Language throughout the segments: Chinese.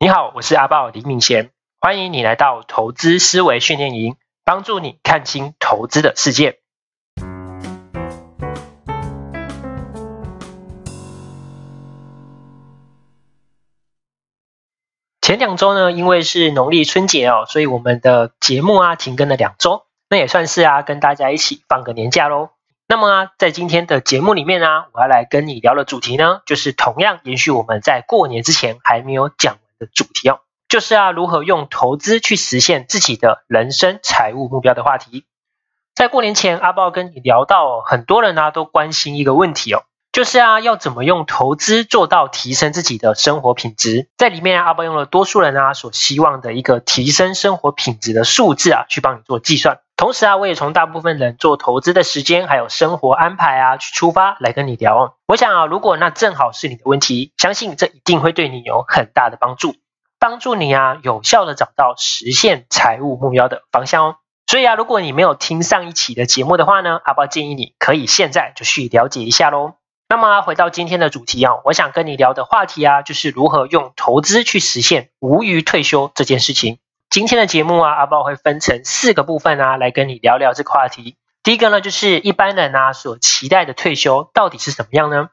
你好，我是阿豹李敏贤，欢迎你来到投资思维训练营，帮助你看清投资的世界。前两周呢，因为是农历春节哦，所以我们的节目啊停更了两周，那也算是啊跟大家一起放个年假喽。那么啊，在今天的节目里面呢、啊，我要来跟你聊的主题呢，就是同样延续我们在过年之前还没有讲的主题哦，就是啊如何用投资去实现自己的人生财务目标的话题。在过年前，阿豹跟你聊到，很多人呢、啊、都关心一个问题哦。就是啊，要怎么用投资做到提升自己的生活品质？在里面，阿豹用了多数人啊所希望的一个提升生活品质的数字啊，去帮你做计算。同时啊，我也从大部分人做投资的时间还有生活安排啊去出发来跟你聊哦。我想啊，如果那正好是你的问题，相信这一定会对你有很大的帮助，帮助你啊有效的找到实现财务目标的方向哦。所以啊，如果你没有听上一期的节目的话呢，阿豹建议你可以现在就去了解一下喽。那么回到今天的主题啊，我想跟你聊的话题啊，就是如何用投资去实现无虞退休这件事情。今天的节目啊，阿豹会分成四个部分啊，来跟你聊聊这个话题。第一个呢，就是一般人啊所期待的退休到底是怎么样呢？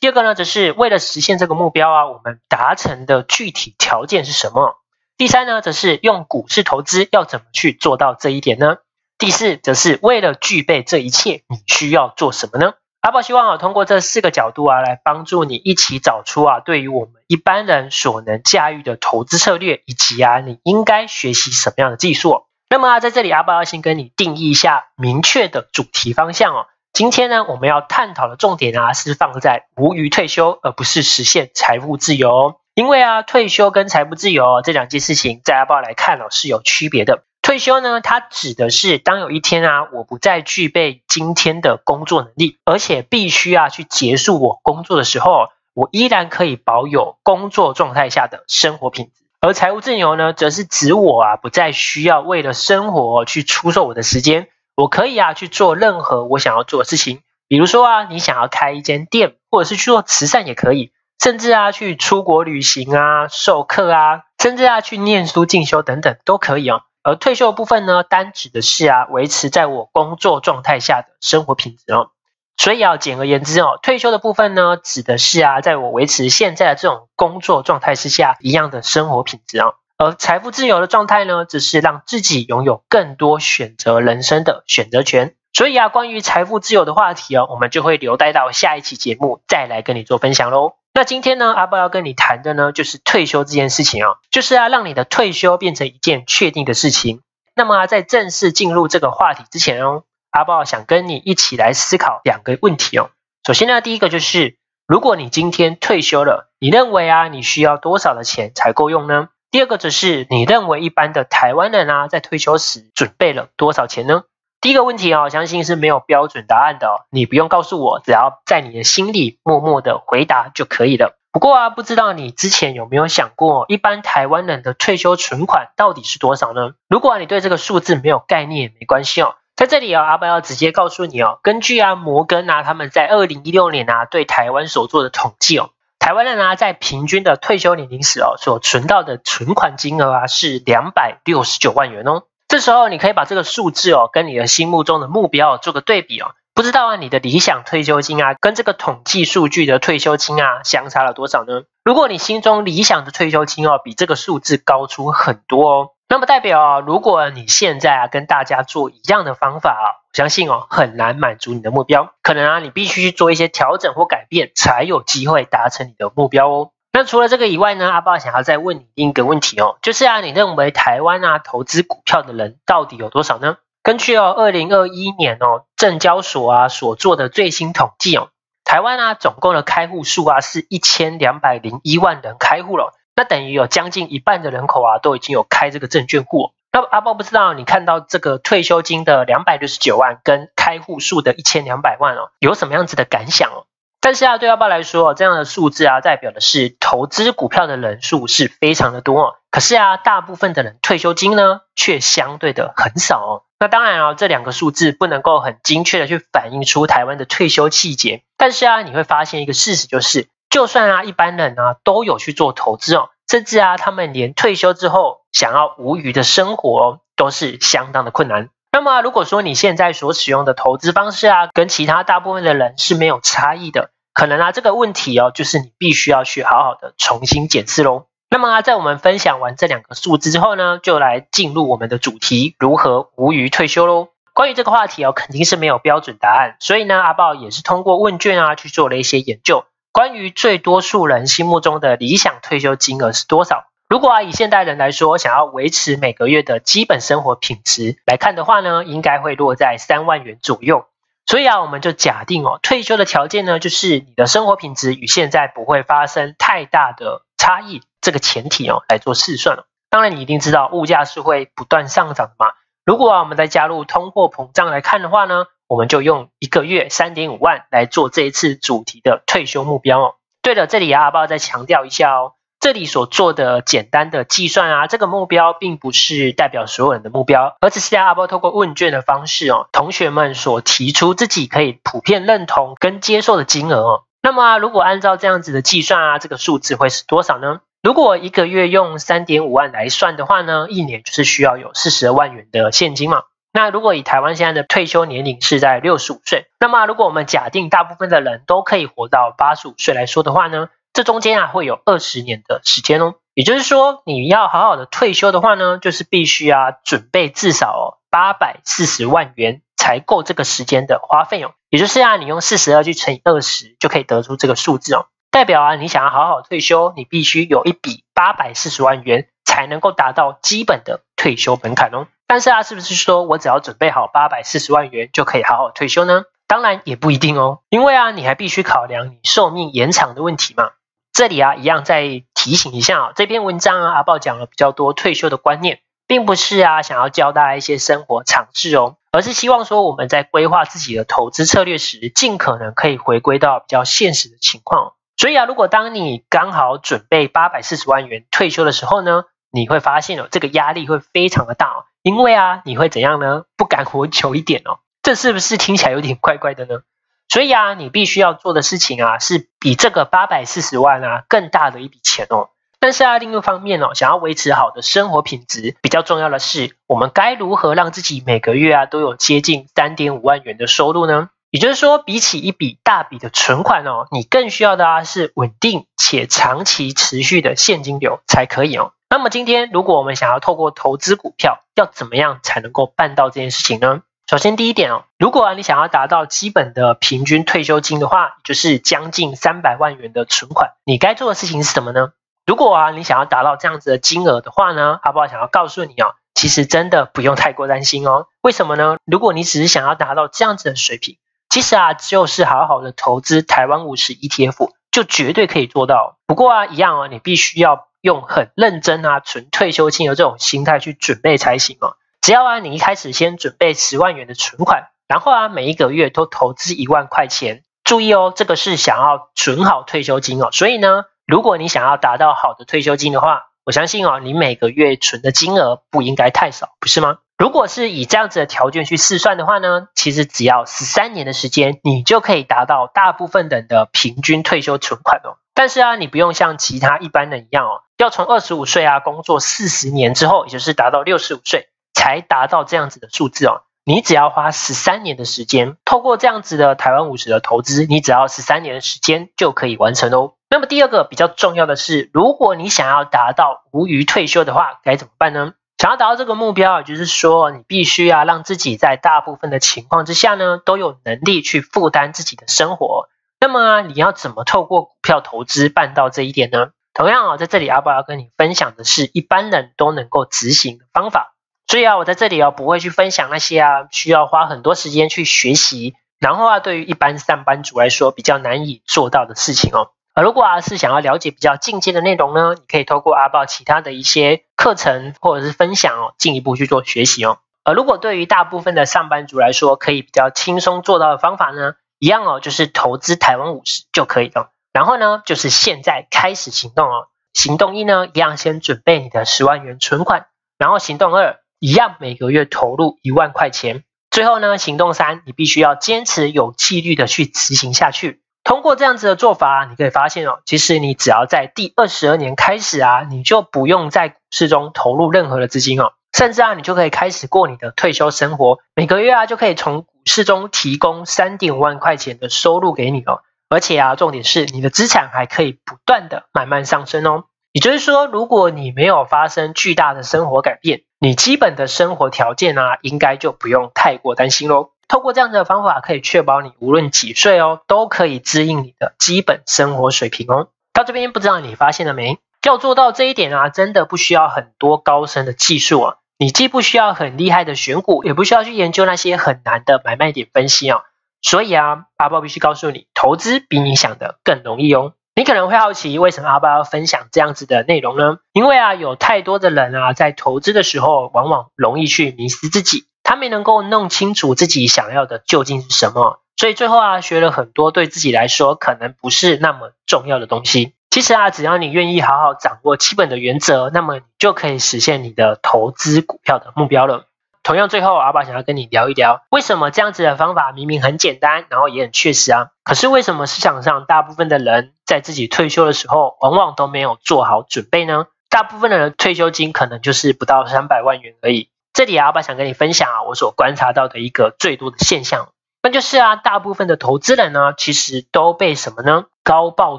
第二个呢，则是为了实现这个目标啊，我们达成的具体条件是什么？第三呢，则是用股市投资要怎么去做到这一点呢？第四，则是为了具备这一切，你需要做什么呢？阿豹希望啊，通过这四个角度啊，来帮助你一起找出啊，对于我们一般人所能驾驭的投资策略，以及啊，你应该学习什么样的技术。那么啊，在这里阿豹要先跟你定义一下明确的主题方向哦。今天呢，我们要探讨的重点啊，是放在无虞退休，而不是实现财务自由。因为啊，退休跟财务自由这两件事情，在阿豹来看哦，是有区别的。退休呢，它指的是当有一天啊，我不再具备今天的工作能力，而且必须啊去结束我工作的时候，我依然可以保有工作状态下的生活品质。而财务自由呢，则是指我啊不再需要为了生活去出售我的时间，我可以啊去做任何我想要做的事情。比如说啊，你想要开一间店，或者是去做慈善也可以，甚至啊去出国旅行啊、授课啊，甚至啊去念书进修等等都可以哦。而退休的部分呢，单指的是啊，维持在我工作状态下的生活品质哦。所以啊，简而言之哦，退休的部分呢，指的是啊，在我维持现在的这种工作状态之下一样的生活品质哦。而财富自由的状态呢，只是让自己拥有更多选择人生的选择权。所以啊，关于财富自由的话题哦，我们就会留待到下一期节目再来跟你做分享喽。那今天呢，阿豹要跟你谈的呢，就是退休这件事情哦，就是要让你的退休变成一件确定的事情。那么啊，在正式进入这个话题之前哦，阿豹想跟你一起来思考两个问题哦。首先呢，第一个就是，如果你今天退休了，你认为啊，你需要多少的钱才够用呢？第二个则是，你认为一般的台湾人啊，在退休时准备了多少钱呢？第一个问题啊，相信是没有标准答案的哦，你不用告诉我，只要在你的心里默默的回答就可以了。不过啊，不知道你之前有没有想过，一般台湾人的退休存款到底是多少呢？如果你对这个数字没有概念也没关系哦，在这里啊，阿豹要直接告诉你哦，根据啊摩根啊他们在二零一六年啊对台湾所做的统计哦，台湾人啊在平均的退休年龄时哦所存到的存款金额啊是两百六十九万元哦。这时候，你可以把这个数字哦，跟你的心目中的目标做个对比哦。不知道啊，你的理想退休金啊，跟这个统计数据的退休金啊，相差了多少呢？如果你心中理想的退休金哦，比这个数字高出很多哦，那么代表啊，如果你现在啊跟大家做一样的方法啊，我相信哦，很难满足你的目标。可能啊，你必须去做一些调整或改变，才有机会达成你的目标哦。那除了这个以外呢，阿豹想要再问你另一个问题哦，就是啊，你认为台湾啊投资股票的人到底有多少呢？根据哦二零二一年哦证交所啊所做的最新统计哦，台湾啊总共的开户数啊是一千两百零一万人开户了，那等于有将近一半的人口啊都已经有开这个证券户。那阿豹不知道你看到这个退休金的两百六十九万跟开户数的一千两百万哦，有什么样子的感想哦？但是啊，对阿豹来说，这样的数字啊，代表的是投资股票的人数是非常的多。可是啊，大部分的人退休金呢，却相对的很少哦。那当然啊，这两个数字不能够很精确的去反映出台湾的退休细节。但是啊，你会发现一个事实，就是就算啊一般人啊都有去做投资哦，甚至啊，他们连退休之后想要无余的生活都是相当的困难。那么，如果说你现在所使用的投资方式啊，跟其他大部分的人是没有差异的，可能啊，这个问题哦，就是你必须要去好好的重新检视喽。那么啊，在我们分享完这两个数字之后呢，就来进入我们的主题：如何无虞退休喽。关于这个话题哦，肯定是没有标准答案，所以呢，阿豹也是通过问卷啊去做了一些研究。关于最多数人心目中的理想退休金额是多少？如果啊以现代人来说，想要维持每个月的基本生活品质来看的话呢，应该会落在三万元左右。所以啊，我们就假定哦，退休的条件呢，就是你的生活品质与现在不会发生太大的差异，这个前提哦来做试算。当然，你一定知道物价是会不断上涨的嘛。如果啊，我们再加入通货膨胀来看的话呢，我们就用一个月三点五万来做这一次主题的退休目标哦。对了，这里啊，阿爆再强调一下哦，这里所做的简单的计算啊，这个目标并不是代表所有人的目标，而只是在阿爆透过问卷的方式哦，同学们所提出自己可以普遍认同跟接受的金额哦。那么，如果按照这样子的计算啊，这个数字会是多少呢？如果一个月用三点五万来算的话呢，一年就是需要有四十万元的现金嘛。那如果以台湾现在的退休年龄是在六十五岁，那么如果我们假定大部分的人都可以活到八十五岁来说的话呢，这中间啊会有二十年的时间哦。也就是说，你要好好的退休的话呢，就是必须啊准备至少八百四十万元才够这个时间的花费哦。也就是啊，你用四十二去乘以二十，就可以得出这个数字哦。代表啊，你想要好好退休，你必须有一笔八百四十万元，才能够达到基本的退休门槛哦。但是啊，是不是说我只要准备好八百四十万元就可以好好退休呢？当然也不一定哦，因为啊，你还必须考量你寿命延长的问题嘛。这里啊，一样再提醒一下啊，这篇文章啊，阿豹讲了比较多退休的观念，并不是啊想要教大家一些生活常识哦，而是希望说我们在规划自己的投资策略时，尽可能可以回归到比较现实的情况。所以啊，如果当你刚好准备八百四十万元退休的时候呢，你会发现哦，这个压力会非常的大哦，因为啊，你会怎样呢？不敢活久一点哦，这是不是听起来有点怪怪的呢？所以啊，你必须要做的事情啊，是比这个八百四十万啊更大的一笔钱哦。但是啊，另一方面哦，想要维持好的生活品质，比较重要的是，我们该如何让自己每个月啊都有接近三点五万元的收入呢？也就是说，比起一笔大笔的存款哦，你更需要的啊是稳定且长期持续的现金流才可以哦。那么今天，如果我们想要透过投资股票，要怎么样才能够办到这件事情呢？首先，第一点哦，如果啊你想要达到基本的平均退休金的话，就是将近三百万元的存款，你该做的事情是什么呢？如果啊你想要达到这样子的金额的话呢，阿爆想要告诉你哦，其实真的不用太过担心哦。为什么呢？如果你只是想要达到这样子的水平，其实啊，就是好好的投资台湾五十 ETF，就绝对可以做到。不过啊，一样啊，你必须要用很认真啊，存退休金的这种心态去准备才行哦。只要啊，你一开始先准备十万元的存款，然后啊，每一个月都投资一万块钱。注意哦，这个是想要存好退休金哦。所以呢，如果你想要达到好的退休金的话，我相信哦，你每个月存的金额不应该太少，不是吗？如果是以这样子的条件去试算的话呢，其实只要十三年的时间，你就可以达到大部分人的平均退休存款哦。但是啊，你不用像其他一般人一样哦，要从二十五岁啊工作四十年之后，也就是达到六十五岁才达到这样子的数字哦。你只要花十三年的时间，透过这样子的台湾五十的投资，你只要十三年的时间就可以完成哦。那么第二个比较重要的是，如果你想要达到无余退休的话，该怎么办呢？想要达到这个目标，就是说你必须要让自己在大部分的情况之下呢，都有能力去负担自己的生活。那么，你要怎么透过股票投资办到这一点呢？同样啊，在这里阿宝要跟你分享的是一般人都能够执行的方法。所以啊，我在这里啊不会去分享那些啊需要花很多时间去学习，然后啊对于一般上班族来说比较难以做到的事情哦。而如果啊是想要了解比较进阶的内容呢，你可以透过阿豹其他的一些课程或者是分享哦，进一步去做学习哦。而如果对于大部分的上班族来说，可以比较轻松做到的方法呢，一样哦，就是投资台湾五十就可以了。然后呢，就是现在开始行动哦。行动一呢，一样先准备你的十万元存款，然后行动二，一样每个月投入一万块钱。最后呢，行动三，你必须要坚持有纪律的去执行下去。通过这样子的做法，你可以发现哦，其实你只要在第二十二年开始啊，你就不用在股市中投入任何的资金哦，甚至啊，你就可以开始过你的退休生活，每个月啊就可以从股市中提供三点五万块钱的收入给你哦，而且啊，重点是你的资产还可以不断的慢慢上升哦。也就是说，如果你没有发生巨大的生活改变，你基本的生活条件啊，应该就不用太过担心喽。透过这样的方法，可以确保你无论几岁哦，都可以支应你的基本生活水平哦。到这边不知道你发现了没？要做到这一点啊，真的不需要很多高深的技术啊。你既不需要很厉害的选股，也不需要去研究那些很难的买卖点分析哦。所以啊，阿豹必须告诉你，投资比你想的更容易哦。你可能会好奇，为什么阿爸要分享这样子的内容呢？因为啊，有太多的人啊，在投资的时候，往往容易去迷失自己，他没能够弄清楚自己想要的究竟是什么，所以最后啊，学了很多对自己来说可能不是那么重要的东西。其实啊，只要你愿意好好掌握基本的原则，那么你就可以实现你的投资股票的目标了。同样，最后阿爆想要跟你聊一聊，为什么这样子的方法明明很简单，然后也很确实啊，可是为什么市场上大部分的人在自己退休的时候，往往都没有做好准备呢？大部分的人退休金可能就是不到三百万元而已。这里阿爆想跟你分享啊，我所观察到的一个最多的现象，那就是啊，大部分的投资人呢，其实都被什么呢？高报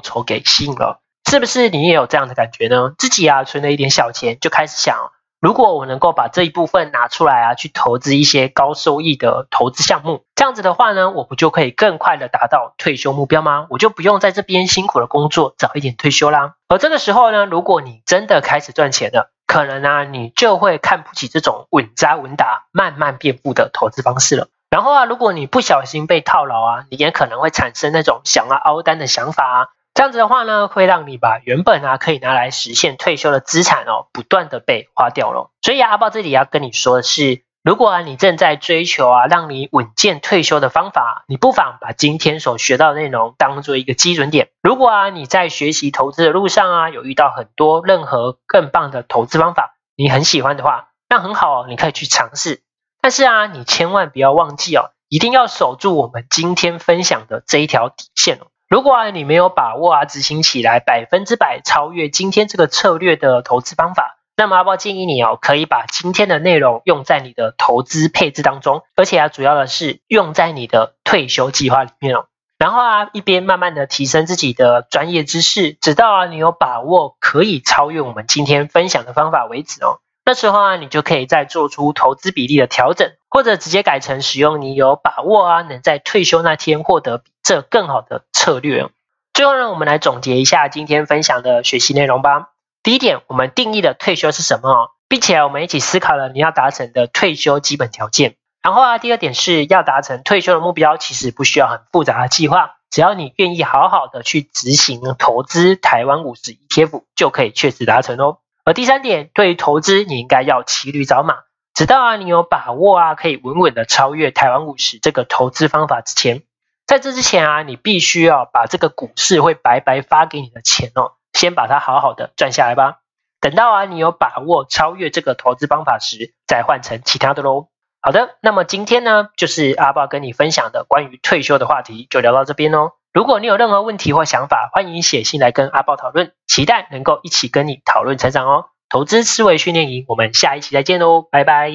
酬给吸引了，是不是你也有这样的感觉呢？自己啊存了一点小钱，就开始想。如果我能够把这一部分拿出来啊，去投资一些高收益的投资项目，这样子的话呢，我不就可以更快的达到退休目标吗？我就不用在这边辛苦的工作，早一点退休啦。而这个时候呢，如果你真的开始赚钱了，可能啊，你就会看不起这种稳扎稳打、慢慢变富的投资方式了。然后啊，如果你不小心被套牢啊，你也可能会产生那种想要凹单的想法啊。这样子的话呢，会让你把原本啊可以拿来实现退休的资产哦，不断的被花掉了。所以，阿豹这里要跟你说的是，如果啊你正在追求啊让你稳健退休的方法，你不妨把今天所学到的内容当做一个基准点。如果啊你在学习投资的路上啊有遇到很多任何更棒的投资方法，你很喜欢的话，那很好哦，你可以去尝试。但是啊，你千万不要忘记哦，一定要守住我们今天分享的这一条底线哦。如果啊你没有把握啊执行起来百分之百超越今天这个策略的投资方法，那么阿爆建议你哦可以把今天的内容用在你的投资配置当中，而且啊主要的是用在你的退休计划里面哦。然后啊一边慢慢的提升自己的专业知识，直到啊你有把握可以超越我们今天分享的方法为止哦。那时候啊你就可以再做出投资比例的调整，或者直接改成使用你有把握啊能在退休那天获得这更好的策略。最后呢，我们来总结一下今天分享的学习内容吧。第一点，我们定义的退休是什么，并且我们一起思考了你要达成的退休基本条件。然后啊，第二点是要达成退休的目标，其实不需要很复杂的计划，只要你愿意好好的去执行投资台湾五十 ETF，就可以确实达成哦。而第三点，对于投资，你应该要骑驴找马，直到啊你有把握啊可以稳稳的超越台湾五十这个投资方法之前。在这之前啊，你必须要把这个股市会白白发给你的钱哦，先把它好好的赚下来吧。等到啊，你有把握超越这个投资方法时，再换成其他的喽。好的，那么今天呢，就是阿豹跟你分享的关于退休的话题，就聊到这边哦。如果你有任何问题或想法，欢迎写信来跟阿豹讨论，期待能够一起跟你讨论成长哦。投资思维训练营，我们下一期再见喽，拜拜。